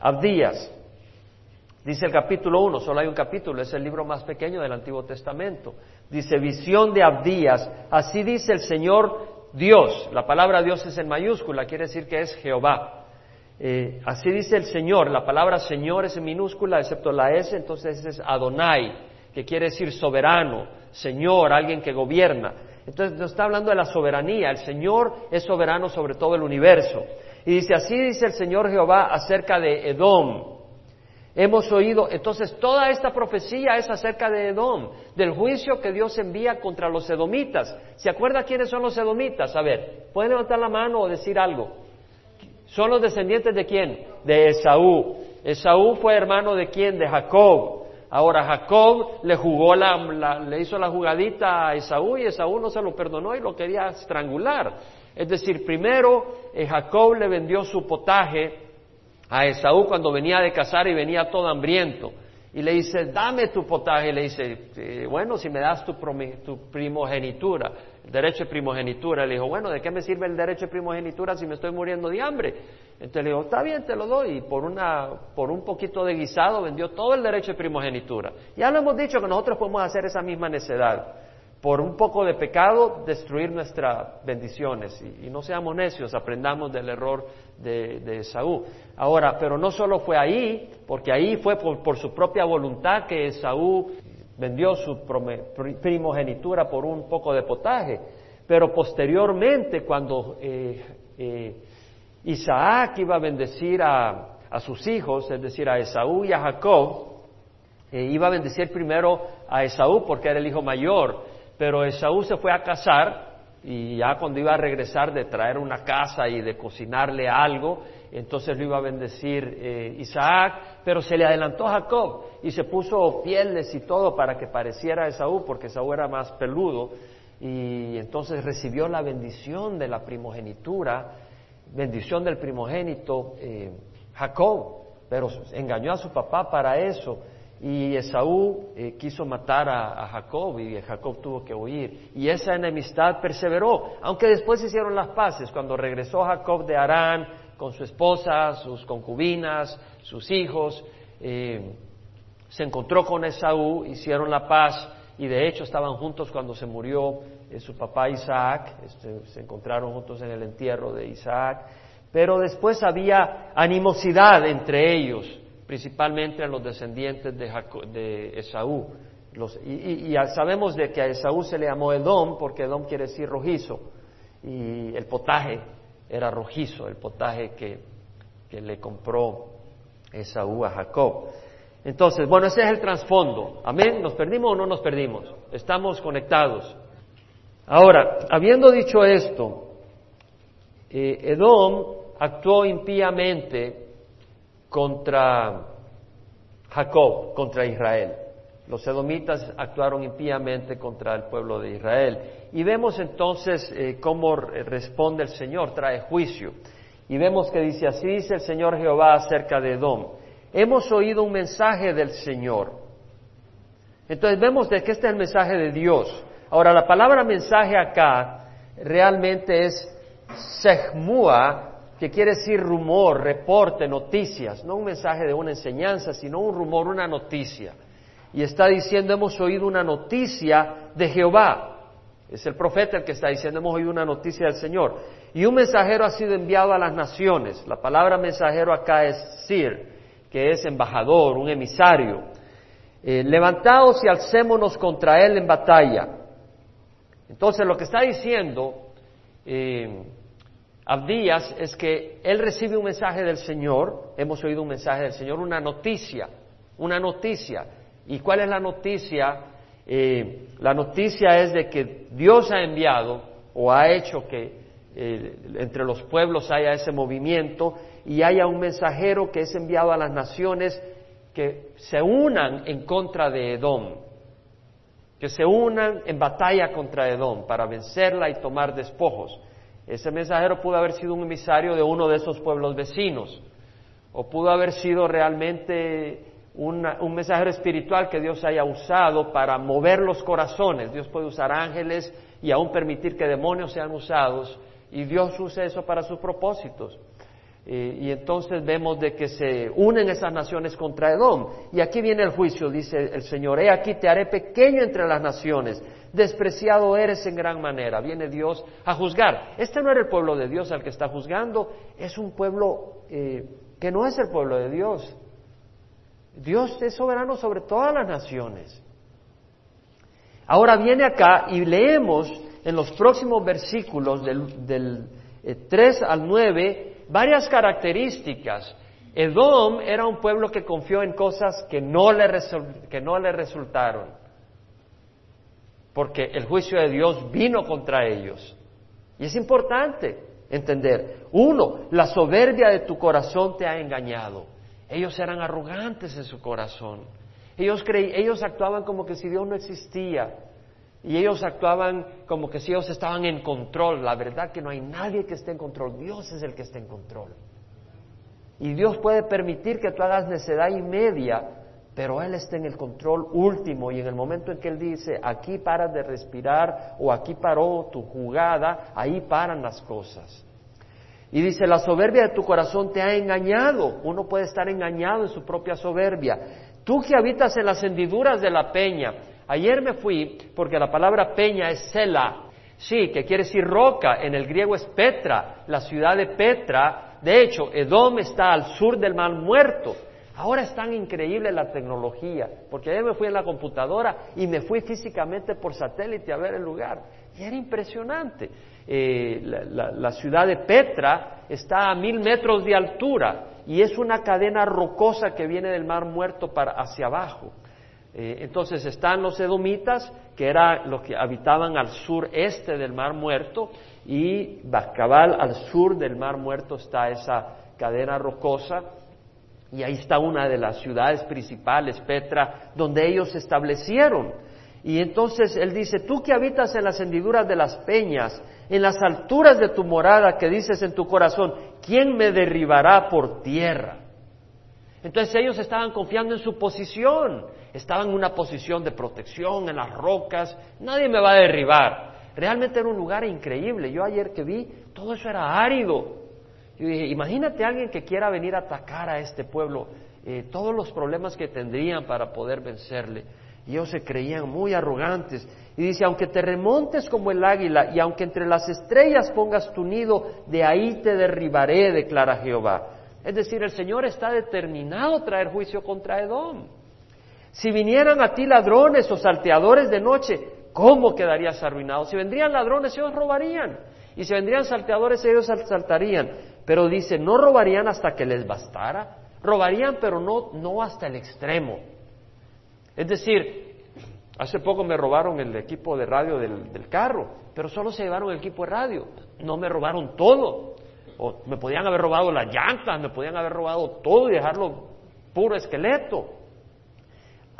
Abdías. Dice el capítulo 1, solo hay un capítulo, es el libro más pequeño del Antiguo Testamento. Dice, visión de Abdías, así dice el Señor Dios. La palabra Dios es en mayúscula, quiere decir que es Jehová. Eh, así dice el Señor, la palabra Señor es en minúscula, excepto la S, entonces es Adonai, que quiere decir soberano, Señor, alguien que gobierna. Entonces nos está hablando de la soberanía, el Señor es soberano sobre todo el universo. Y dice, así dice el Señor Jehová acerca de Edom. Hemos oído, entonces toda esta profecía es acerca de Edom, del juicio que Dios envía contra los edomitas. ¿Se acuerda quiénes son los edomitas? A ver, ¿pueden levantar la mano o decir algo? ¿Son los descendientes de quién? De Esaú. Esaú fue hermano de quién? De Jacob. Ahora Jacob le jugó la, le hizo la jugadita a Esaú y Esaú no se lo perdonó y lo quería estrangular. Es decir, primero eh, Jacob le vendió su potaje a Esaú cuando venía de cazar y venía todo hambriento. Y le dice, dame tu potaje. Y le dice, eh, bueno, si me das tu, primogenitura, el derecho de primogenitura. Le dijo, bueno, ¿de qué me sirve el derecho de primogenitura si me estoy muriendo de hambre? Entonces le dijo, está bien, te lo doy. Y por, una, por un poquito de guisado vendió todo el derecho de primogenitura. Ya lo hemos dicho que nosotros podemos hacer esa misma necedad por un poco de pecado destruir nuestras bendiciones. Y, no seamos necios, aprendamos del error de, de, Esaú. Ahora, pero no solo fue ahí, porque ahí fue por, su propia voluntad que Esaú vendió su primogenitura por un poco de potaje, pero posteriormente cuando eh, eh, Isaac iba a bendecir a, sus hijos, es decir, a Esaú y a Jacob, eh, iba a bendecir primero a Esaú porque era el hijo mayor, pero Esaú se fue a casar y ya cuando iba a regresar de traer una casa y de cocinarle algo, entonces lo iba a bendecir eh, Isaac, pero se le adelantó Jacob y se puso pieles y todo para que pareciera Esaú, porque Esaú era más peludo, y entonces recibió la bendición de la primogenitura, bendición del primogénito eh, Jacob, pero engañó a su papá para eso y Esaú eh, quiso matar a, Jacob y Jacob tuvo que huir. Y esa enemistad perseveró, aunque después hicieron las paces. Cuando regresó Jacob de Arán con su esposa, sus concubinas, sus hijos, eh, se encontró con Esaú, hicieron la paz y de hecho estaban juntos cuando se murió eh, su papá Isaac, este, se encontraron juntos en el entierro de Isaac. Pero después había animosidad entre ellos principalmente a los descendientes de, Esaú. y, sabemos de que a Esaú se le llamó Edom porque Edom quiere decir rojizo y el potaje era rojizo, el potaje que, que le compró Esaú a Jacob. Entonces, bueno, ese es el trasfondo. Amén. ¿Nos perdimos o no nos perdimos? Estamos conectados. Ahora, habiendo dicho esto, eh, Edom actuó impíamente contra Jacob, contra Israel. Los edomitas actuaron impíamente contra el pueblo de Israel. Y vemos entonces eh, cómo responde el Señor, trae juicio. Y vemos que dice, así dice el Señor Jehová acerca de Edom. Hemos oído un mensaje del Señor. Entonces vemos de que este es el mensaje de Dios. Ahora, la palabra mensaje acá realmente es sehmua, que quiere decir rumor, reporte, noticias, no un mensaje de una enseñanza, sino un rumor, una noticia. Y está diciendo, hemos oído una noticia de Jehová. Es el profeta el que está diciendo, hemos oído una noticia del Señor. Y un mensajero ha sido enviado a las naciones. La palabra mensajero acá es sir, que es embajador, un emisario. Eh, levantaos y alcémonos contra él en batalla. Entonces lo que está diciendo eh, Abdías es que él recibe un mensaje del Señor, hemos oído un mensaje del Señor, una noticia, una noticia. ¿Y cuál es la noticia? Eh, la noticia es de que Dios ha enviado o ha hecho que eh, entre los pueblos haya ese movimiento y haya un mensajero que es enviado a las naciones que se unan en contra de Edom, que se unan en batalla contra Edom para vencerla y tomar despojos. Ese mensajero pudo haber sido un emisario de uno de esos pueblos vecinos, o pudo haber sido realmente un mensajero espiritual que Dios haya usado para mover los corazones. Dios puede usar ángeles y aún permitir que demonios sean usados, y Dios use eso para sus propósitos. Eh, y entonces vemos de que se unen esas naciones contra Edom. Y aquí viene el juicio, dice el Señor, he aquí te haré pequeño entre las naciones, despreciado eres en gran manera. Viene Dios a juzgar. Este no era el pueblo de Dios al que está juzgando, es un pueblo eh, que no es el pueblo de Dios. Dios es soberano sobre todas las naciones. Ahora viene acá y leemos en los próximos versículos del, 3 eh, al 9 varias características. Edom era un pueblo que confió en cosas que no le, que no le resultaron, porque el juicio de Dios vino contra ellos. Y es importante entender, uno, la soberbia de tu corazón te ha engañado. Ellos eran arrogantes en su corazón. Ellos, ellos actuaban como que si Dios no existía. Y ellos actuaban como que si ellos estaban en control. La verdad que no hay nadie que esté en control. Dios es el que está en control. Y Dios puede permitir que tú hagas necedad y media, pero Él está en el control último. Y en el momento en que Él dice, aquí paras de respirar o aquí paró tu jugada, ahí paran las cosas. Y dice, la soberbia de tu corazón te ha engañado. Uno puede estar engañado en su propia soberbia. Tú que habitas en las hendiduras de la peña, Ayer me fui porque la palabra peña es Sela, sí, que quiere decir roca, en el griego es Petra, la ciudad de Petra. De hecho, Edom está al sur del mar muerto. Ahora es tan increíble la tecnología, porque ayer me fui en la computadora y me fui físicamente por satélite a ver el lugar. Y era impresionante. Eh, la, ciudad de Petra está a mil metros de altura y es una cadena rocosa que viene del mar muerto para hacia abajo. Eh, entonces están los edomitas, que eran los que habitaban al sureste del Mar Muerto, y Bascabal al sur del Mar Muerto está esa cadena rocosa, y ahí está una de las ciudades principales, Petra, donde ellos se establecieron. Y entonces él dice, tú que habitas en las hendiduras de las peñas, en las alturas de tu morada, que dices en tu corazón, ¿quién me derribará por tierra? Entonces ellos estaban confiando en su posición, estaban en una posición de protección en las rocas, nadie me va a derribar. Realmente era un lugar increíble. Yo ayer que vi, todo eso era árido. Yo dije, imagínate a alguien que quiera venir a atacar a este pueblo, eh, todos los problemas que tendrían para poder vencerle. Y ellos se creían muy arrogantes. Y dice, aunque te remontes como el águila y aunque entre las estrellas pongas tu nido, de ahí te derribaré, declara Jehová. Es decir, el Señor está determinado a traer juicio contra Edom. Si vinieran a ti ladrones o salteadores de noche, ¿cómo quedarías arruinado? Si vendrían ladrones, ellos robarían. Y si vendrían salteadores, ellos saltarían. Pero dice, no robarían hasta que les bastara. Robarían, pero no, no hasta el extremo. Es decir, hace poco me robaron el equipo de radio del, del carro, pero solo se llevaron el equipo de radio. No me robaron todo. O me podían haber robado las llantas, me podían haber robado todo y dejarlo puro esqueleto.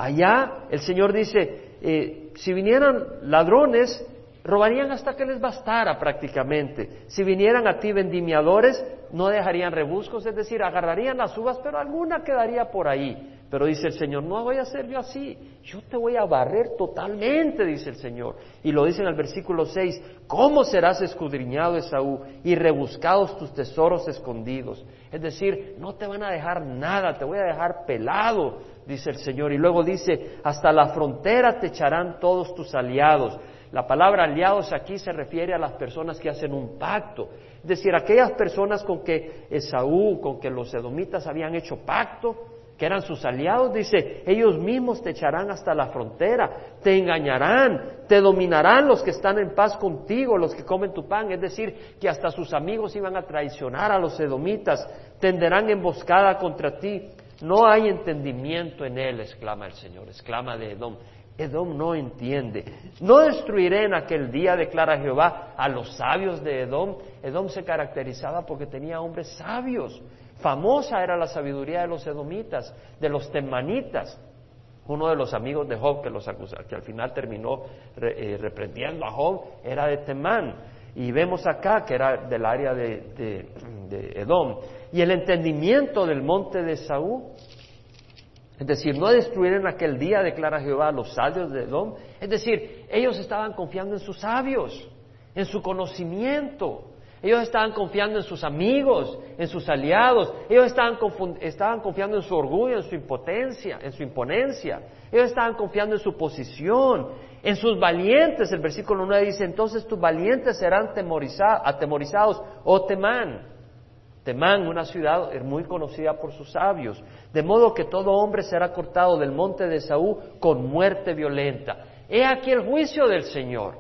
Allá el Señor dice, eh, si vinieran ladrones, robarían hasta que les bastara prácticamente. Si vinieran a ti vendimiadores, no dejarían rebuscos, es decir, agarrarían las uvas, pero alguna quedaría por ahí. Pero dice el Señor, no voy a hacer yo así, yo te voy a barrer totalmente, dice el Señor. Y lo dice en el versículo 6, ¿cómo serás escudriñado, Esaú, y rebuscados tus tesoros escondidos? Es decir, no te van a dejar nada, te voy a dejar pelado, dice el Señor. Y luego dice, hasta la frontera te echarán todos tus aliados. La palabra aliados aquí se refiere a las personas que hacen un pacto. Es decir, aquellas personas con que Esaú, con que los edomitas habían hecho pacto, que eran sus aliados, dice, ellos mismos te echarán hasta la frontera, te engañarán, te dominarán los que están en paz contigo, los que comen tu pan, es decir, que hasta sus amigos iban a traicionar a los edomitas, tenderán emboscada contra ti. No hay entendimiento en él, exclama el Señor, exclama de Edom. Edom no entiende. No destruiré en aquel día, declara Jehová, a los sabios de Edom. Edom se caracterizaba porque tenía hombres sabios. Famosa era la sabiduría de los edomitas, de los temanitas. Uno de los amigos de Job que, los que al final terminó eh, reprendiendo a Job era de Temán. Y vemos acá que era del área de, Edom. Y el entendimiento del monte de Saúl, es decir, no destruir en aquel día, declara Jehová, a los sabios de Edom. Es decir, ellos estaban confiando en sus sabios, en su conocimiento. Ellos estaban confiando en sus amigos, en sus aliados. Ellos estaban, estaban, confiando en su orgullo, en su impotencia, en su imponencia. Ellos estaban confiando en su posición, en sus valientes. El versículo 9 dice, entonces tus valientes serán atemorizados o temán. Temán, una ciudad muy conocida por sus sabios. De modo que todo hombre será cortado del monte de Saúl con muerte violenta. He aquí el juicio del Señor.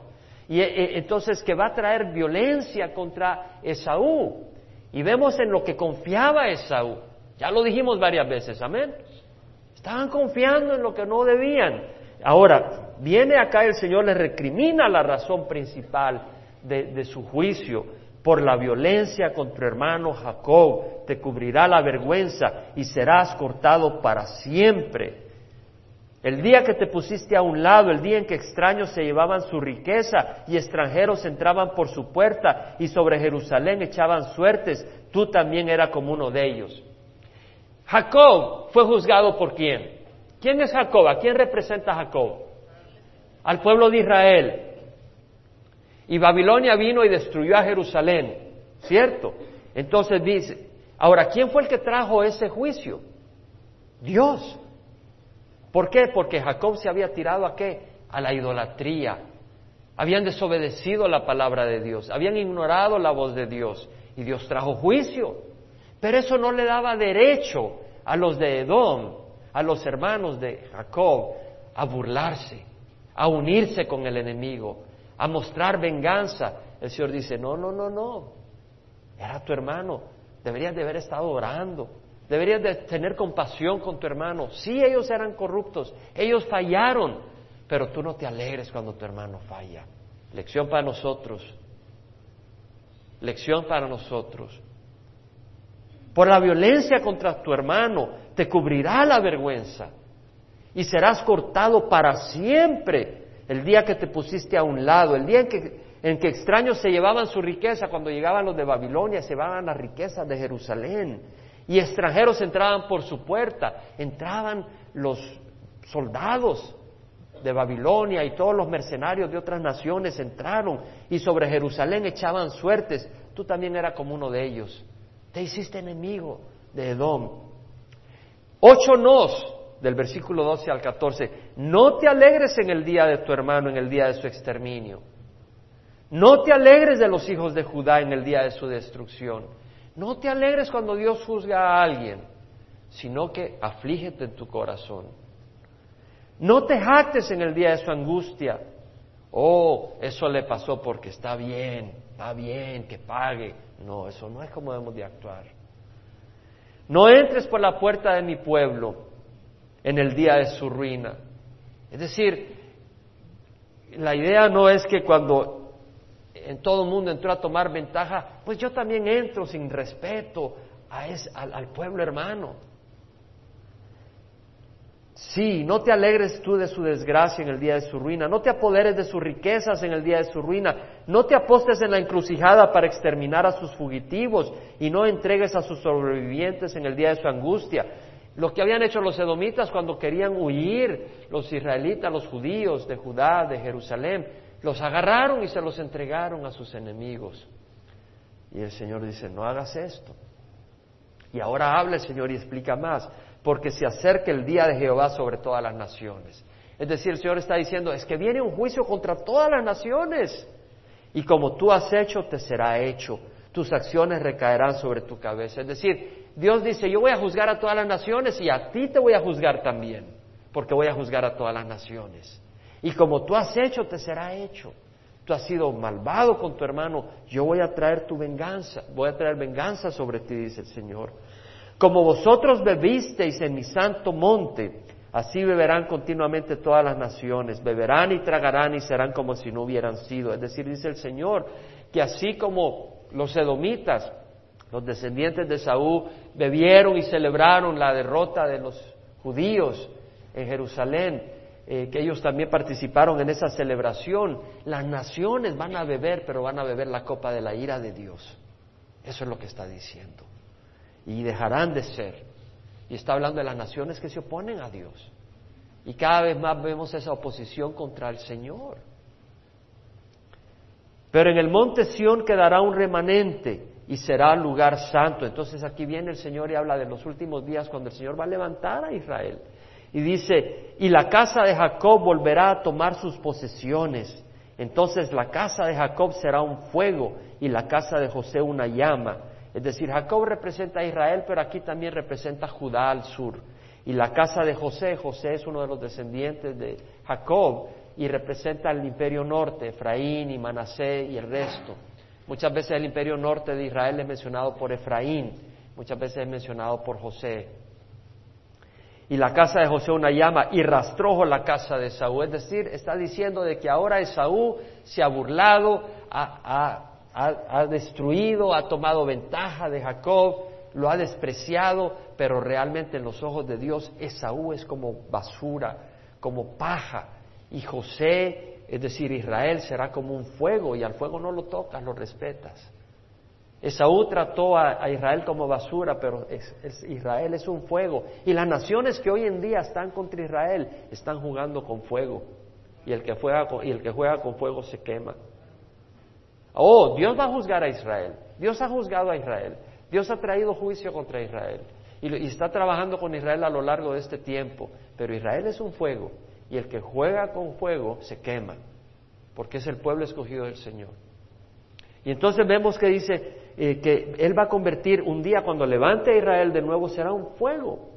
Y eh, entonces que va a traer violencia contra Esaú. Y vemos en lo que confiaba Esaú. Ya lo dijimos varias veces, amén. Estaban confiando en lo que no debían. Ahora, viene acá el Señor, le recrimina la razón principal de, su juicio por la violencia contra tu hermano Jacob. Te cubrirá la vergüenza y serás cortado para siempre. El día que te pusiste a un lado, el día en que extraños se llevaban su riqueza y extranjeros entraban por su puerta y sobre Jerusalén echaban suertes, tú también eras como uno de ellos. Jacob fue juzgado por quién? ¿Quién es Jacob? ¿A quién representa Jacob? Al pueblo de Israel. Y Babilonia vino y destruyó a Jerusalén, ¿cierto? Entonces dice, ahora, ¿quién fue el que trajo ese juicio? Dios. ¿Por qué? Porque Jacob se había tirado a qué? A la idolatría. Habían desobedecido la palabra de Dios, habían ignorado la voz de Dios y Dios trajo juicio. Pero eso no le daba derecho a los de Edom, a los hermanos de Jacob, a burlarse, a unirse con el enemigo, a mostrar venganza. El Señor dice, no, no, no, no, era tu hermano, deberías de haber estado orando, Deberías de tener compasión con tu hermano. Sí, ellos eran corruptos, ellos fallaron, pero tú no te alegres cuando tu hermano falla. Lección para nosotros. Lección para nosotros. Por la violencia contra tu hermano te cubrirá la vergüenza y serás cortado para siempre el día que te pusiste a un lado, el día en que, en que extraños se llevaban su riqueza, cuando llegaban los de Babilonia, se llevaban las riquezas de Jerusalén y extranjeros entraban por su puerta, entraban los soldados de Babilonia y todos los mercenarios de otras naciones entraron y sobre Jerusalén echaban suertes. Tú también eras como uno de ellos. Te hiciste enemigo de Edom. Ocho nos del versículo 12 al 14. No te alegres en el día de tu hermano, en el día de su exterminio. No te alegres de los hijos de Judá en el día de su destrucción. No te alegres cuando Dios juzga a alguien, sino que aflígete en tu corazón. No te jactes en el día de su angustia. Oh, eso le pasó porque está bien, está bien, que pague. No, eso no es como debemos de actuar. No entres por la puerta de mi pueblo en el día de su ruina. Es decir, la idea no es que cuando en todo el mundo entró a tomar ventaja, pues yo también entro sin respeto a al, al pueblo hermano. Sí, no te alegres tú de su desgracia en el día de su ruina, no te apoderes de sus riquezas en el día de su ruina, no te apostes en la encrucijada para exterminar a sus fugitivos y no entregues a sus sobrevivientes en el día de su angustia. Lo que habían hecho los edomitas cuando querían huir los israelitas, los judíos de Judá, de Jerusalén, los agarraron y se los entregaron a sus enemigos. Y el Señor dice, no hagas esto. Y ahora habla el Señor y explica más, porque se acerca el día de Jehová sobre todas las naciones. Es decir, el Señor está diciendo, es que viene un juicio contra todas las naciones. Y como tú has hecho, te será hecho. Tus acciones recaerán sobre tu cabeza. Es decir, Dios dice, yo voy a juzgar a todas las naciones y a ti te voy a juzgar también, porque voy a juzgar a todas las naciones. Y como tú has hecho, te será hecho. Tú has sido malvado con tu hermano, yo voy a traer tu venganza, voy a traer venganza sobre ti, dice el Señor. Como vosotros bebisteis en mi santo monte, así beberán continuamente todas las naciones, beberán y tragarán y serán como si no hubieran sido. Es decir, dice el Señor, que así como los edomitas, los descendientes de Saúl, bebieron y celebraron la derrota de los judíos en Jerusalén, eh, que ellos también participaron en esa celebración. Las naciones van a beber, pero van a beber la copa de la ira de Dios. Eso es lo que está diciendo. Y dejarán de ser. Y está hablando de las naciones que se oponen a Dios. Y cada vez más vemos esa oposición contra el Señor. Pero en el monte Sión quedará un remanente y será lugar santo. Entonces aquí viene el Señor y habla de los últimos días cuando el Señor va a levantar a Israel. Y dice, y la casa de Jacob volverá a tomar sus posesiones. Entonces la casa de Jacob será un fuego y la casa de José una llama. Es decir, Jacob representa a Israel, pero aquí también representa a Judá al sur. Y la casa de José, José es uno de los descendientes de Jacob y representa el imperio norte, Efraín y Manasé y el resto. Muchas veces el imperio norte de Israel es mencionado por Efraín, muchas veces es mencionado por José. Y la casa de José una llama y rastrojo la casa de Saúl. Es decir, está diciendo de que ahora Esaú se ha burlado, ha, ha destruido, ha tomado ventaja de Jacob, lo ha despreciado, pero realmente en los ojos de Dios Esaú es como basura, como paja. Y José es decir, Israel será como un fuego y al fuego no lo tocas, lo respetas. Esaú trató a, Israel como basura, pero Israel es un fuego. Y las naciones que hoy en día están contra Israel están jugando con fuego. Y el que juega con, y el que juega con fuego se quema. Oh, Dios va a juzgar a Israel. Dios ha juzgado a Israel. Dios ha traído juicio contra Israel. y está trabajando con Israel a lo largo de este tiempo. Pero Israel es un fuego y el que juega con fuego se quema, porque es el pueblo escogido del Señor. Y entonces vemos que dice eh, que Él va a convertir un día cuando levante a Israel de nuevo será un fuego.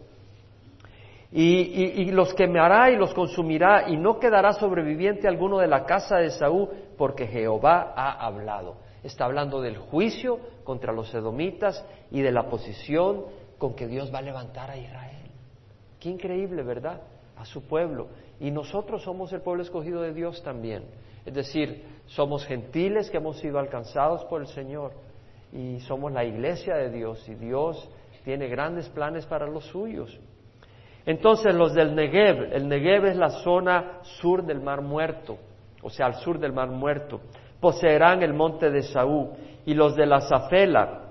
Y, y, los quemará y los consumirá y no quedará sobreviviente alguno de la casa de Saúl porque Jehová ha hablado. Está hablando del juicio contra los edomitas y de la posición con que Dios va a levantar a Israel. Qué increíble, ¿verdad? A su pueblo. Y nosotros somos el pueblo escogido de Dios también. Es decir, somos gentiles que hemos sido alcanzados por el Señor y somos la iglesia de Dios y Dios tiene grandes planes para los suyos. Entonces los del Negev, el Negev es la zona sur del Mar Muerto, o sea, al sur del Mar Muerto, poseerán el monte de Saúl y los de la Zafela,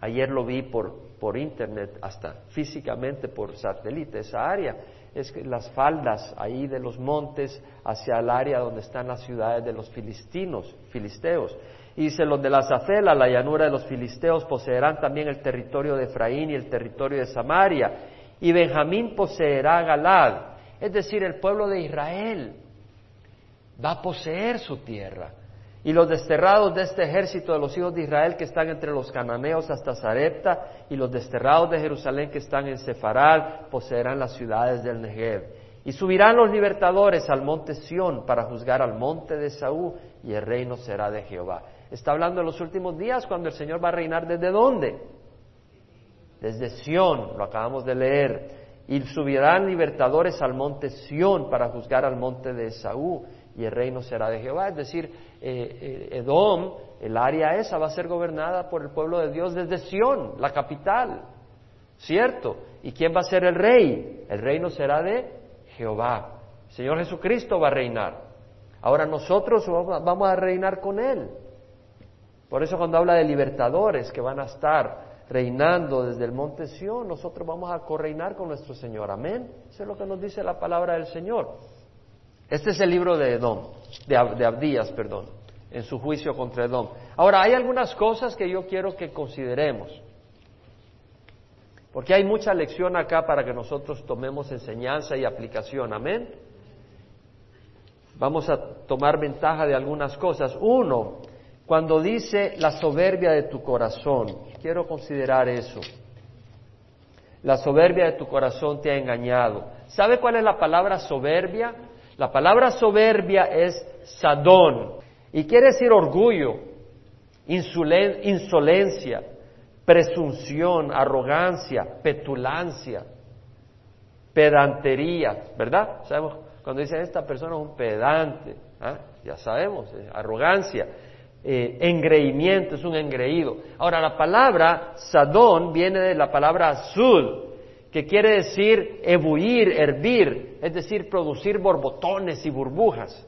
ayer lo vi por, por internet, hasta físicamente por satélite, esa área, es las faldas ahí de los montes hacia el área donde están las ciudades de los filistinos, filisteos. Y dice, los de la Zafela, la llanura de los filisteos, poseerán también el territorio de Efraín y el territorio de Samaria. Y Benjamín poseerá Galad, es decir, el pueblo de Israel va a poseer su tierra. Y los desterrados de este ejército de los hijos de Israel que están entre los cananeos hasta Zarepta y los desterrados de Jerusalén que están en Sefaral poseerán las ciudades del Negev. Y subirán los libertadores al monte Sión para juzgar al monte de Saúl y el reino será de Jehová. Está hablando de los últimos días cuando el Señor va a reinar desde dónde? Desde Sión, lo acabamos de leer. Y subirán libertadores al monte Sión para juzgar al monte de Saúl y el reino será de Jehová. Es decir, eh, eh, Edom, el área esa, va a ser gobernada por el pueblo de Dios desde Sión, la capital. ¿Cierto? ¿Y quién va a ser el rey? El reino será de Jehová. El Señor Jesucristo va a reinar. Ahora nosotros vamos a reinar con Él. Por eso cuando habla de libertadores que van a estar reinando desde el monte Sión, nosotros vamos a correinar con nuestro Señor. Amén. Eso es lo que nos dice la palabra del Señor. Este es el libro de Edom, de, Abdías, perdón, en su juicio contra Edom. Ahora, hay algunas cosas que yo quiero que consideremos, porque hay mucha lección acá para que nosotros tomemos enseñanza y aplicación. Amén. Vamos a tomar ventaja de algunas cosas. Uno, cuando dice la soberbia de tu corazón, quiero considerar eso. La soberbia de tu corazón te ha engañado. ¿Sabe cuál es la palabra soberbia? La palabra soberbia es sadón y quiere decir orgullo, insolencia, presunción, arrogancia, petulancia, pedantería, ¿verdad? Sabemos cuando dicen esta persona es un pedante, ¿ah? ya sabemos, eh, arrogancia, eh, engreimiento, es un engreído. Ahora la palabra sadón viene de la palabra azul, que quiere decir ebullir, hervir, es decir, producir borbotones y burbujas.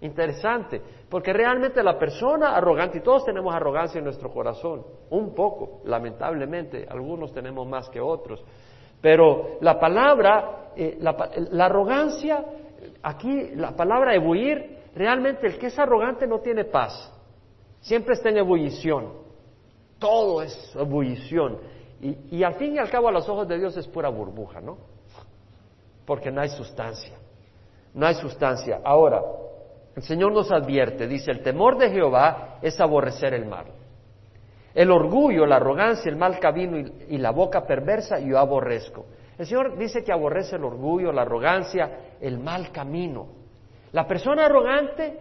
Interesante, porque realmente la persona arrogante, y todos tenemos arrogancia en nuestro corazón, un poco, lamentablemente, algunos tenemos más que otros, pero la palabra, eh, la, arrogancia, aquí la palabra ebullir, realmente el que es arrogante no tiene paz. Siempre está en ebullición. Todo es ebullición. Y, al fin y al cabo a los ojos de Dios es pura burbuja, ¿no? Porque no hay sustancia. No hay sustancia. Ahora, el Señor nos advierte, dice, el temor de Jehová es aborrecer el mal. El orgullo, la arrogancia, el mal camino y, la boca perversa yo aborrezco. El Señor dice que aborrece el orgullo, la arrogancia, el mal camino. La persona arrogante,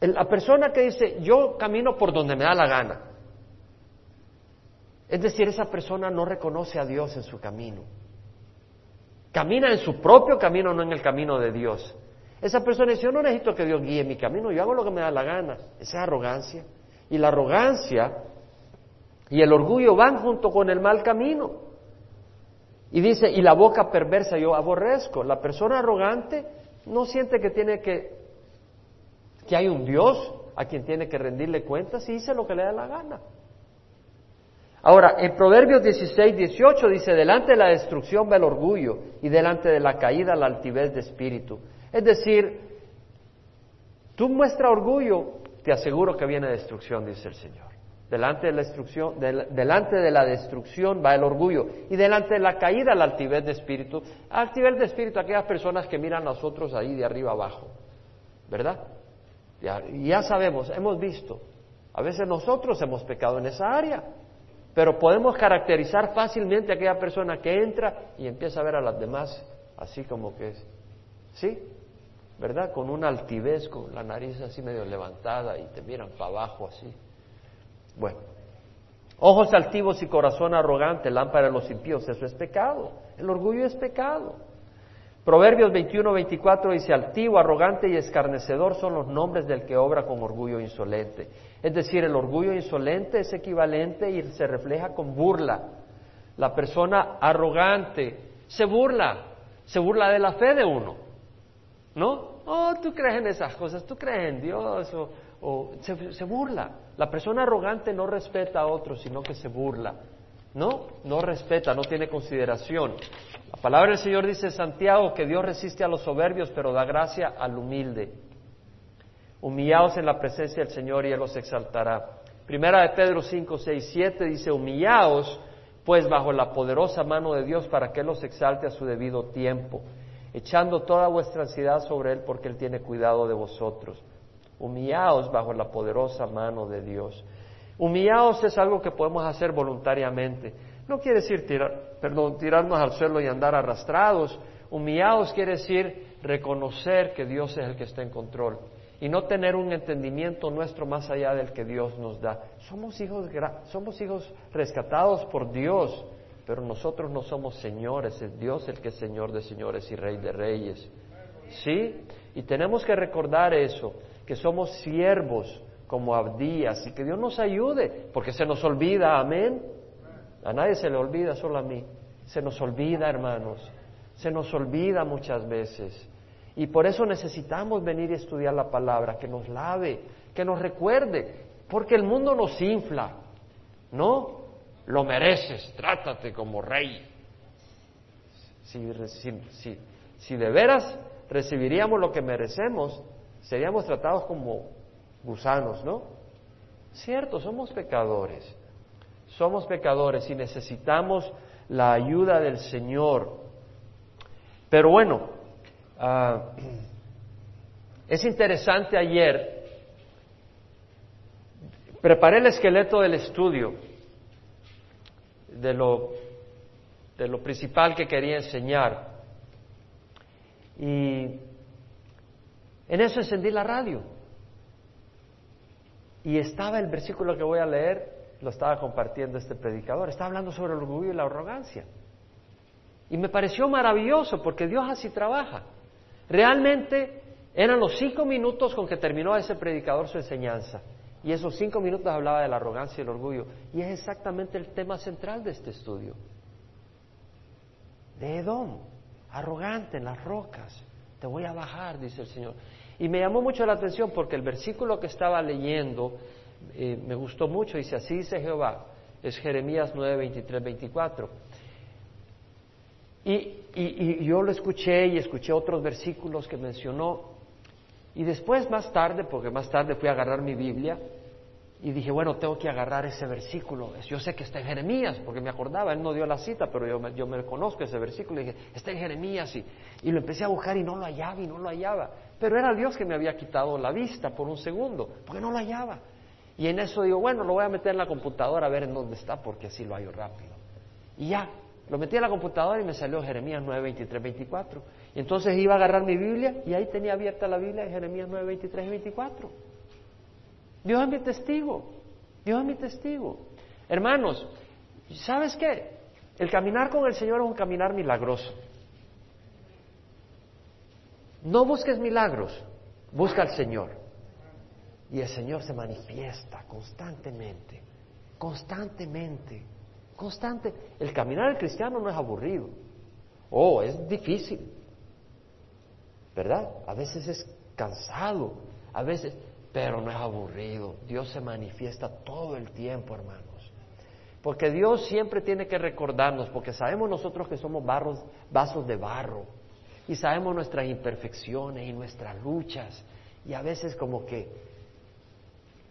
la persona que dice yo camino por donde me da la gana. Es decir, esa persona no reconoce a Dios en su camino. Camina en su propio camino, no en el camino de Dios. Esa persona dice, yo no necesito que Dios guíe mi camino, yo hago lo que me da la gana. Esa es arrogancia. Y la arrogancia y el orgullo van junto con el mal camino. Y dice, y la boca perversa yo aborrezco. La persona arrogante no siente que tiene que, que hay un Dios a quien tiene que rendirle cuentas y dice lo que le da la gana. Ahora, en Proverbios 16, 18 dice, delante de la destrucción va el orgullo y delante de la caída la altivez de espíritu. Es decir, tú muestra orgullo, te aseguro que viene destrucción, dice el Señor. Delante de la destrucción, delante de la destrucción va el orgullo y delante de la caída la altivez de espíritu. Altivez de espíritu, aquellas personas que miran a nosotros ahí de arriba abajo, ¿verdad? Ya sabemos, hemos visto, a veces nosotros hemos pecado en esa área. Pero podemos caracterizar fácilmente a aquella persona que entra y empieza a ver a las demás así como que es. ¿Sí? ¿Verdad? Con una altivez, con la nariz así medio levantada y te miran para abajo así. Bueno, ojos altivos y corazón arrogante, lámpara de los impíos, eso es pecado. El orgullo es pecado. Proverbios 21, 24 dice, altivo, arrogante y escarnecedor son los nombres del que obra con orgullo insolente. Es decir, el orgullo insolente es equivalente y se refleja con burla. La persona arrogante se burla, se burla de la fe de uno. ¿No? Oh, tú crees en esas cosas, tú crees en Dios, o, se, burla. La persona arrogante no respeta a otros, sino que se burla. ¿No? No respeta, no tiene consideración. La palabra del Señor dice Santiago que Dios resiste a los soberbios, pero da gracia al humilde. Humillaos en la presencia del Señor y Él los exaltará. Primera de Pedro 5, 6, 7 dice, humillaos pues bajo la poderosa mano de Dios para que Él los exalte a su debido tiempo, echando toda vuestra ansiedad sobre Él porque Él tiene cuidado de vosotros. Humillaos bajo la poderosa mano de Dios. Humillaos es algo que podemos hacer voluntariamente. No quiere decir tirar, perdón, tirarnos al suelo y andar arrastrados. Humillaos quiere decir reconocer que Dios es el que está en control y no tener un entendimiento nuestro más allá del que Dios nos da. Somos hijos, somos hijos rescatados por Dios, pero nosotros no somos señores, es Dios el que es Señor de señores y Rey de reyes. ¿Sí? Y tenemos que recordar eso, que somos siervos como Abdías y que Dios nos ayude, porque se nos olvida, amén. A nadie se le olvida, solo a mí. Se nos olvida, hermanos. Se nos olvida muchas veces. Y por eso necesitamos venir y estudiar la palabra, que nos lave, que nos recuerde, porque el mundo nos infla, ¿no? Lo mereces, trátate como rey. Si, si, si de veras recibiríamos lo que merecemos, seríamos tratados como gusanos, ¿no? Cierto, somos pecadores, somos pecadores y necesitamos la ayuda del Señor. Pero bueno, Ah, es interesante ayer, preparé el esqueleto del estudio de lo, de lo principal que quería enseñar y en eso encendí la radio y estaba el versículo que voy a leer, lo estaba compartiendo este predicador, estaba hablando sobre el orgullo y la arrogancia. Y me pareció maravilloso porque Dios así trabaja. Realmente eran los cinco minutos con que terminó ese predicador su enseñanza. Y esos cinco minutos hablaba de la arrogancia y el orgullo. Y es exactamente el tema central de este estudio. De Edom, arrogante en las rocas. Te voy a bajar, dice el Señor. Y me llamó mucho la atención porque el versículo que estaba leyendo eh, me gustó mucho. Dice, así dice Jehová. Es Jeremías 9, 23, 24. Y, yo lo escuché y escuché otros versículos que mencionó. Y después, más tarde, porque más tarde fui a agarrar mi Biblia, y dije, bueno, tengo que agarrar ese versículo. Yo sé que está en Jeremías, porque me acordaba, él no dio la cita, pero yo me, yo me conozco ese versículo. Y dije, está en Jeremías. Y, y lo empecé a buscar y no lo hallaba y no lo hallaba. Pero era Dios que me había quitado la vista por un segundo, porque no lo hallaba. Y en eso digo, bueno, lo voy a meter en la computadora a ver en dónde está, porque así lo hallo rápido. Y ya, lo metí en la computadora y me salió Jeremías 9, 23, 24. Y entonces iba a agarrar mi Biblia y ahí tenía abierta la Biblia en Jeremías 9, 23 y 24. Dios es mi testigo. Dios es mi testigo. Hermanos, ¿sabes qué? El caminar con el Señor es un caminar milagroso. No busques milagros, busca al Señor. Y el Señor se manifiesta constantemente, constantemente, constante. El caminar del cristiano no es aburrido. Oh, es difícil. ¿Verdad? A veces es cansado, a veces, pero no es aburrido. Dios se manifiesta todo el tiempo, hermanos. Porque Dios siempre tiene que recordarnos, porque sabemos nosotros que somos barros, vasos de barro, y sabemos nuestras imperfecciones y nuestras luchas, y a veces como que,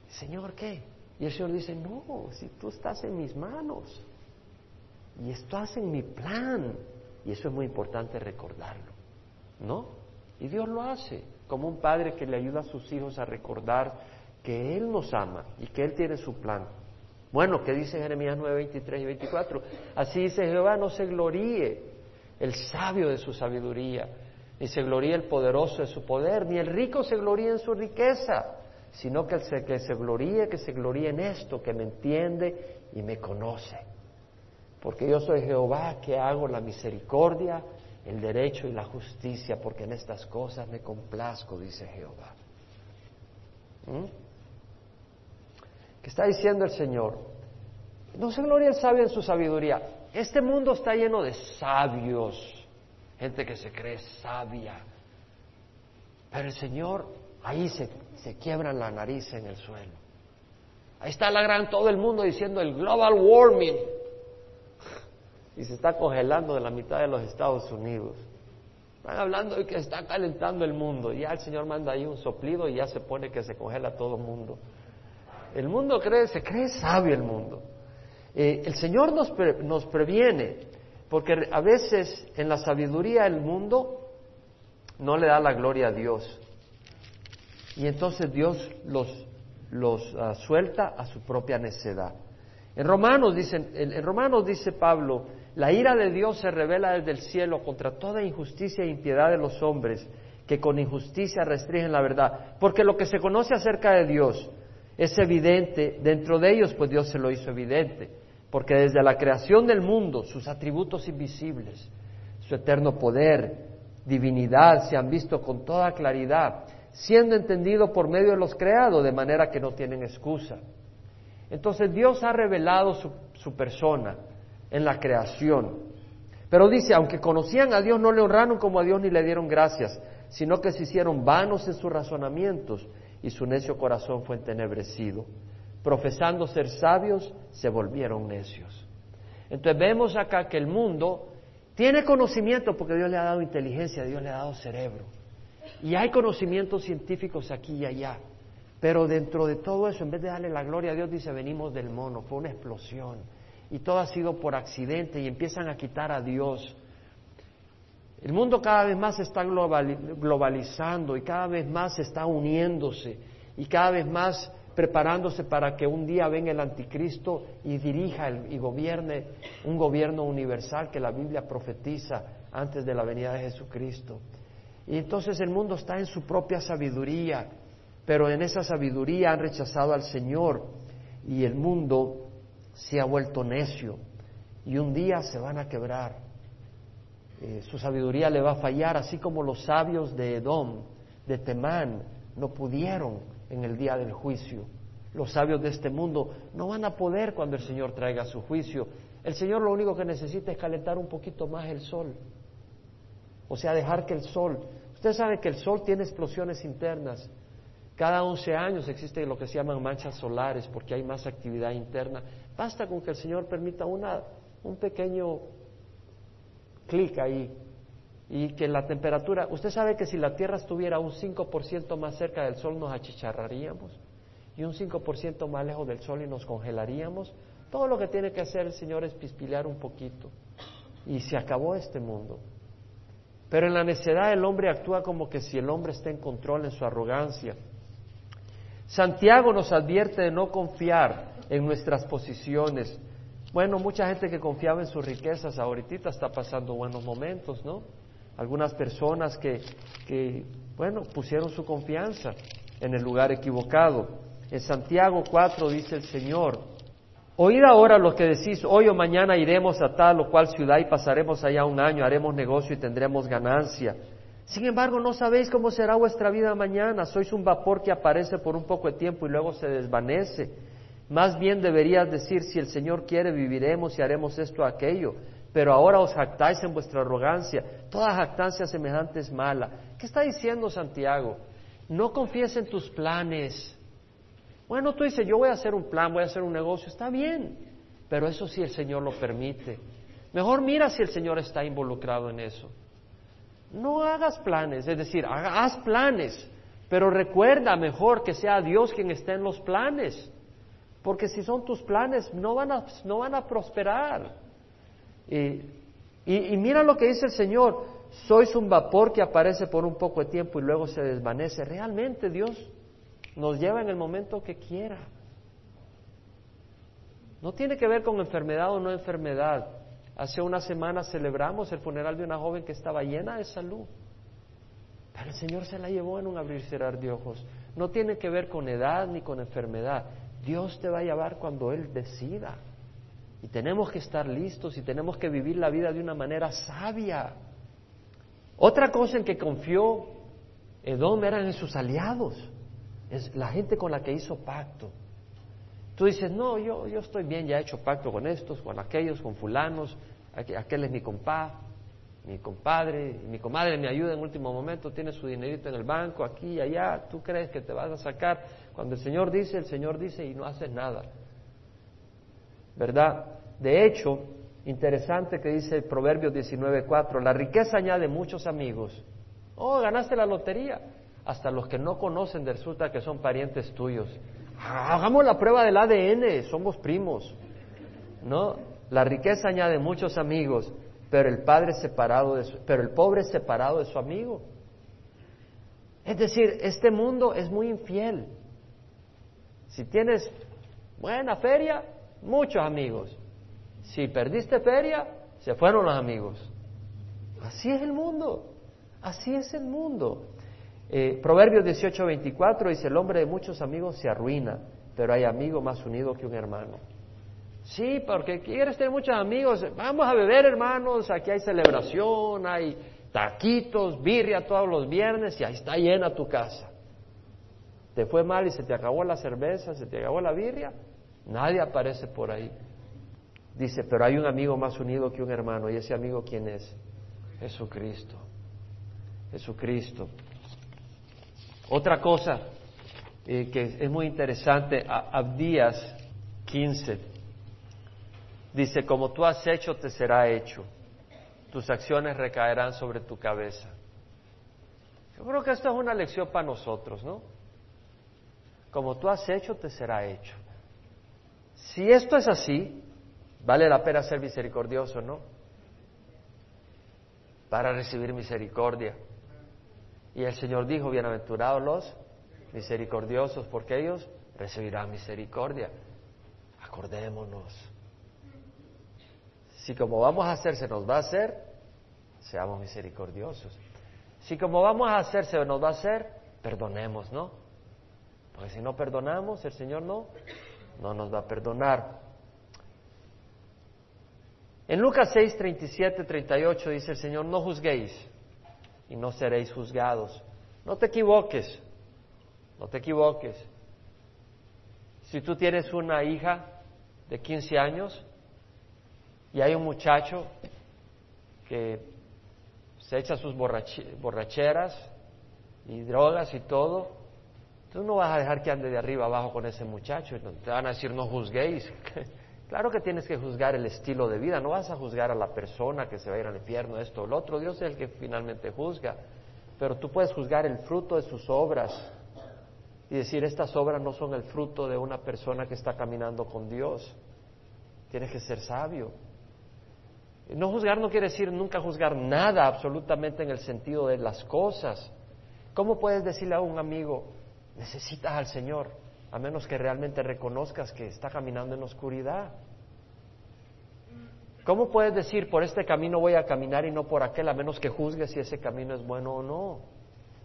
Señor, ¿qué? Y el Señor dice, no, si tú estás en mis manos, y estás en mi plan, y eso es muy importante recordarlo, ¿no? Y Dios lo hace, como un padre que le ayuda a sus hijos a recordar que Él nos ama y que Él tiene su plan. Bueno, ¿qué dice Jeremías 9, 23 y 24? Así dice Jehová, no se gloríe el sabio de su sabiduría, ni se gloríe el poderoso de su poder, ni el rico se gloríe en su riqueza, sino que que se gloríe, que se gloríe en esto, que me entiende y me conoce. Porque yo soy Jehová que hago la misericordia el derecho y la justicia, porque en estas cosas me complazco, dice Jehová. ¿Mm? ¿Qué está diciendo el Señor? No se gloria el sabio en su sabiduría. Este mundo está lleno de sabios, gente que se cree sabia. Pero el Señor, ahí se, se quiebran la nariz en el suelo. Ahí está la gran, todo el mundo diciendo el global warming y se está congelando de la mitad de los Estados Unidos. Están hablando de que está calentando el mundo. Ya el Señor manda ahí un soplido y ya se pone que se congela todo mundo. El mundo cree, se cree sabio el mundo. Eh, el Señor nos, nos previene, porque a veces en la sabiduría el mundo no le da la gloria a Dios. Y entonces Dios los, los ah, suelta a su propia necedad. En Romanos, dicen, en Romanos dice Pablo, la ira de Dios se revela desde el cielo contra toda injusticia e impiedad de los hombres que con injusticia restringen la verdad. Porque lo que se conoce acerca de Dios es evidente dentro de ellos, pues Dios se lo hizo evidente. Porque desde la creación del mundo, sus atributos invisibles, su eterno poder, divinidad, se han visto con toda claridad, siendo entendido por medio de los creados, de manera que no tienen excusa. Entonces Dios ha revelado su, su persona en la creación. Pero dice, aunque conocían a Dios, no le honraron como a Dios ni le dieron gracias, sino que se hicieron vanos en sus razonamientos y su necio corazón fue entenebrecido. Profesando ser sabios, se volvieron necios. Entonces vemos acá que el mundo tiene conocimiento porque Dios le ha dado inteligencia, Dios le ha dado cerebro. Y hay conocimientos científicos aquí y allá. Pero dentro de todo eso, en vez de darle la gloria a Dios, dice, venimos del mono, fue una explosión y todo ha sido por accidente y empiezan a quitar a Dios. El mundo cada vez más se está globalizando y cada vez más se está uniéndose y cada vez más preparándose para que un día venga el anticristo y dirija y gobierne un gobierno universal que la Biblia profetiza antes de la venida de Jesucristo. Y entonces el mundo está en su propia sabiduría, pero en esa sabiduría han rechazado al Señor y el mundo se ha vuelto necio y un día se van a quebrar. Eh, su sabiduría le va a fallar, así como los sabios de Edom, de Temán, no pudieron en el día del juicio. Los sabios de este mundo no van a poder cuando el Señor traiga su juicio. El Señor lo único que necesita es calentar un poquito más el sol. O sea, dejar que el sol. Usted sabe que el sol tiene explosiones internas. Cada 11 años existen lo que se llaman manchas solares porque hay más actividad interna. Basta con que el Señor permita una, un pequeño clic ahí y que la temperatura, usted sabe que si la Tierra estuviera un 5% más cerca del Sol nos achicharraríamos y un 5% más lejos del sol y nos congelaríamos. Todo lo que tiene que hacer el Señor es pispilear un poquito y se acabó este mundo. Pero en la necedad el hombre actúa como que si el hombre está en control en su arrogancia. Santiago nos advierte de no confiar en nuestras posiciones. Bueno, mucha gente que confiaba en sus riquezas ahorita está pasando buenos momentos, ¿no? Algunas personas que, bueno, pusieron su confianza en el lugar equivocado. En Santiago 4 dice el Señor, oíd ahora lo que decís, hoy o mañana iremos a tal o cual ciudad y pasaremos allá un año, haremos negocio y tendremos ganancia. Sin embargo, no sabéis cómo será vuestra vida mañana. Sois un vapor que aparece por un poco de tiempo y luego se desvanece. Más bien deberías decir, si el Señor quiere, viviremos y haremos esto o aquello. Pero ahora os jactáis en vuestra arrogancia. Toda jactancia semejante es mala. ¿Qué está diciendo Santiago? No confíes en tus planes. Bueno, tú dices, yo voy a hacer un plan, voy a hacer un negocio. Está bien. Pero eso sí el Señor lo permite. Mejor mira si el Señor está involucrado en eso. No hagas planes, es decir, haz planes, pero recuerda mejor que sea Dios quien esté en los planes, porque si son tus planes no van a, no van a prosperar. Y, y mira lo que dice el Señor, sois un vapor que aparece por un poco de tiempo y luego se desvanece. Realmente Dios nos lleva en el momento que quiera. No tiene que ver con enfermedad o no enfermedad. Hace una semana celebramos el funeral de una joven que estaba llena de salud. Pero el Señor se la llevó en un abrir y cerrar de ojos. No tiene que ver con edad ni con enfermedad. Dios te va a llevar cuando Él decida. Y tenemos que estar listos y tenemos que vivir la vida de una manera sabia. Otra cosa en que confió Edom eran en sus aliados, es la gente con la que hizo pacto. Tú dices, no, yo, yo estoy bien, ya he hecho pacto con estos, con aquellos, con fulanos, aquel es mi compa, mi compadre, mi comadre me ayuda en último momento, tiene su dinerito en el banco, aquí y allá, tú crees que te vas a sacar. Cuando el Señor dice, el Señor dice y no haces nada. ¿Verdad? De hecho, interesante que dice Proverbios 19.4, la riqueza añade muchos amigos. Oh, ganaste la lotería. Hasta los que no conocen resulta que son parientes tuyos. Hagamos la prueba del ADN, somos primos. ¿No? La riqueza añade muchos amigos, pero el padre separado de su, pero el pobre es separado de su amigo. Es decir, este mundo es muy infiel. Si tienes buena feria, muchos amigos. Si perdiste feria, se fueron los amigos. Así es el mundo. Así es el mundo. Eh, Proverbios 18, 24 dice, el hombre de muchos amigos se arruina, pero hay amigo más unido que un hermano. Sí, porque quieres tener muchos amigos, vamos a beber hermanos, aquí hay celebración, hay taquitos, birria todos los viernes y ahí está llena tu casa. Te fue mal y se te acabó la cerveza, se te acabó la birria, nadie aparece por ahí. Dice, pero hay un amigo más unido que un hermano, y ese amigo quién es? Jesucristo. Jesucristo. Otra cosa eh, que es muy interesante, Abdías 15 dice, como tú has hecho, te será hecho. Tus acciones recaerán sobre tu cabeza. Yo creo que esto es una lección para nosotros, ¿no? Como tú has hecho, te será hecho. Si esto es así, vale la pena ser misericordioso, ¿no? Para recibir misericordia. Y el Señor dijo, bienaventurados los misericordiosos, porque ellos recibirán misericordia. Acordémonos. Si como vamos a hacer se nos va a hacer, seamos misericordiosos. Si como vamos a hacer se nos va a hacer, perdonemos, ¿no? Porque si no perdonamos, el Señor no, no nos va a perdonar. En Lucas 6, 37, 38 dice el Señor, no juzguéis y no seréis juzgados. No te equivoques, no te equivoques. Si tú tienes una hija de 15 años y hay un muchacho que se echa sus borracheras y drogas y todo, tú no vas a dejar que ande de arriba abajo con ese muchacho. Te van a decir no juzguéis. Claro que tienes que juzgar el estilo de vida, no vas a juzgar a la persona que se va a ir al infierno, esto o lo otro, Dios es el que finalmente juzga, pero tú puedes juzgar el fruto de sus obras. y decir, estas obras no son el fruto de una persona que está caminando con Dios. Tienes que ser sabio. No juzgar no quiere decir nunca juzgar nada absolutamente en el sentido de las cosas. ¿Cómo puedes decirle a un amigo, necesitas al Señor, a menos que realmente reconozcas que está caminando en oscuridad? ¿Cómo puedes decir, por este camino voy a caminar y no por aquel, a menos que juzgues si ese camino es bueno o no?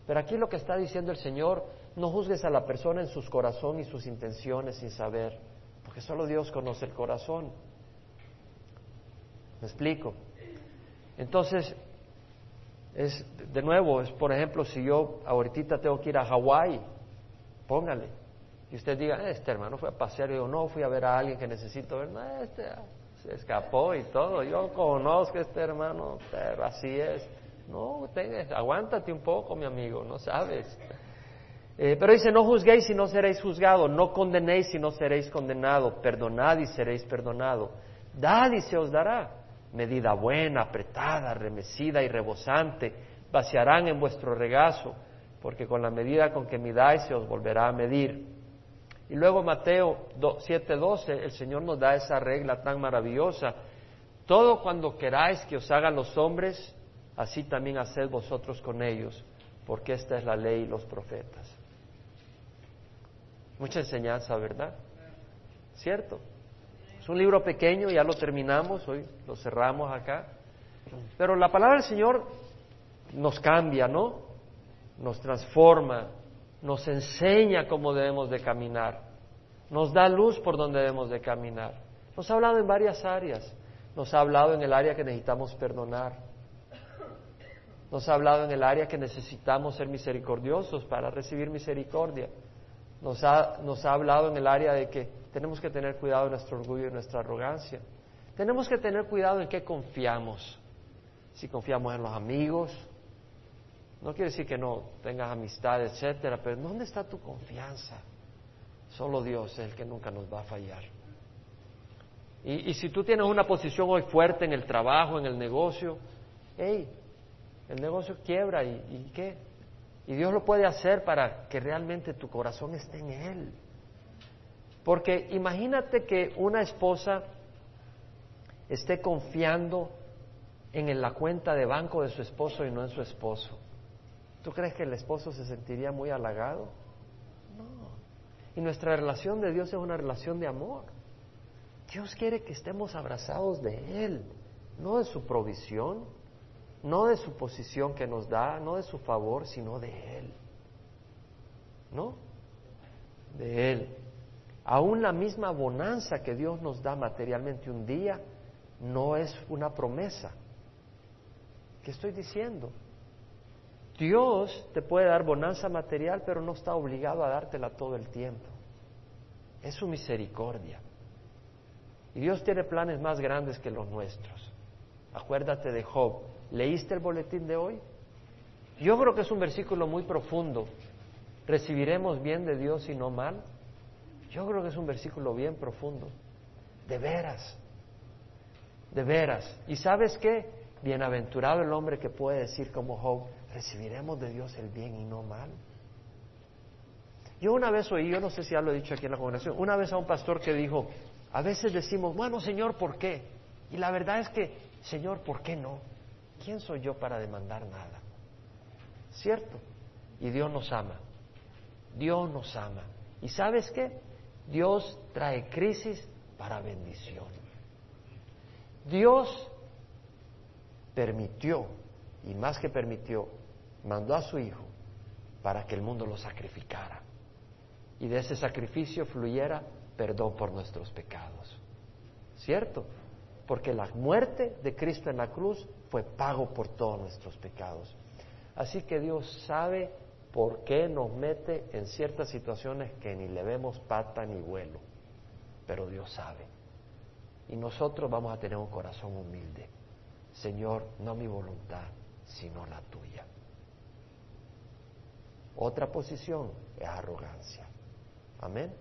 Pero aquí lo que está diciendo el Señor, no juzgues a la persona en sus corazón y sus intenciones sin saber, porque solo Dios conoce el corazón. ¿Me explico? Entonces, es, de nuevo, es por ejemplo, si yo ahorita tengo que ir a Hawái, póngale, y usted diga, este hermano fue a pasear, y yo no, fui a ver a alguien que necesito ver, no, este se escapó y todo. Yo conozco a este hermano, pero así es. No, aguántate un poco, mi amigo, no sabes. Eh, pero dice, no juzguéis y no seréis juzgados, no condenéis y no seréis condenados, perdonad y seréis perdonados, dad y se os dará. Medida buena, apretada, remecida y rebosante, vaciarán en vuestro regazo, porque con la medida con que midáis se os volverá a medir. Y luego Mateo 7:12, el Señor nos da esa regla tan maravillosa. Todo cuando queráis que os hagan los hombres, así también haced vosotros con ellos, porque esta es la ley y los profetas. Mucha enseñanza, ¿verdad? ¿Cierto? Es un libro pequeño, ya lo terminamos, hoy lo cerramos acá. Pero la palabra del Señor nos cambia, ¿no? Nos transforma, nos enseña cómo debemos de caminar, nos da luz por donde debemos de caminar. Nos ha hablado en varias áreas, nos ha hablado en el área que necesitamos perdonar, nos ha hablado en el área que necesitamos ser misericordiosos para recibir misericordia, nos ha, nos ha hablado en el área de que tenemos que tener cuidado de nuestro orgullo y nuestra arrogancia, tenemos que tener cuidado en qué confiamos, si confiamos en los amigos, no quiere decir que no tengas amistad, etcétera, pero ¿dónde está tu confianza? Solo Dios es el que nunca nos va a fallar. Y, si tú tienes una posición hoy fuerte en el trabajo, en el negocio, hey, el negocio quiebra y, y qué? Y Dios lo puede hacer para que realmente tu corazón esté en Él. Porque imagínate que una esposa esté confiando en la cuenta de banco de su esposo y no en su esposo. ¿Tú crees que el esposo se sentiría muy halagado? No. Y nuestra relación de Dios es una relación de amor. Dios quiere que estemos abrazados de Él, no de su provisión, no de su posición que nos da, no de su favor, sino de Él. ¿No? De Él. Aún la misma bonanza que Dios nos da materialmente un día no es una promesa. ¿Qué estoy diciendo? Dios te puede dar bonanza material, pero no está obligado a dártela todo el tiempo. Es su misericordia. Y Dios tiene planes más grandes que los nuestros. Acuérdate de Job. ¿Leíste el boletín de hoy? Yo creo que es un versículo muy profundo. ¿Recibiremos bien de Dios y no mal? Yo creo que es un versículo bien profundo. De veras. De veras. ¿Y sabes qué? Bienaventurado el hombre que puede decir como Job, recibiremos de Dios el bien y no mal. Yo una vez oí, yo no sé si ya lo he dicho aquí en la congregación, una vez a un pastor que dijo, a veces decimos, bueno Señor, ¿por qué? Y la verdad es que, Señor, ¿por qué no? ¿Quién soy yo para demandar nada? ¿Cierto? Y Dios nos ama. Dios nos ama. ¿Y sabes qué? Dios trae crisis para bendición. Dios permitió, y más que permitió, mandó a su Hijo para que el mundo lo sacrificara y de ese sacrificio fluyera perdón por nuestros pecados. ¿Cierto? Porque la muerte de Cristo en la cruz fue pago por todos nuestros pecados. Así que Dios sabe por qué nos mete en ciertas situaciones que ni le vemos pata ni vuelo, pero Dios sabe. Y nosotros vamos a tener un corazón humilde. Señor, no mi voluntad, sino la tuya. Otra posición es arrogancia. Amén.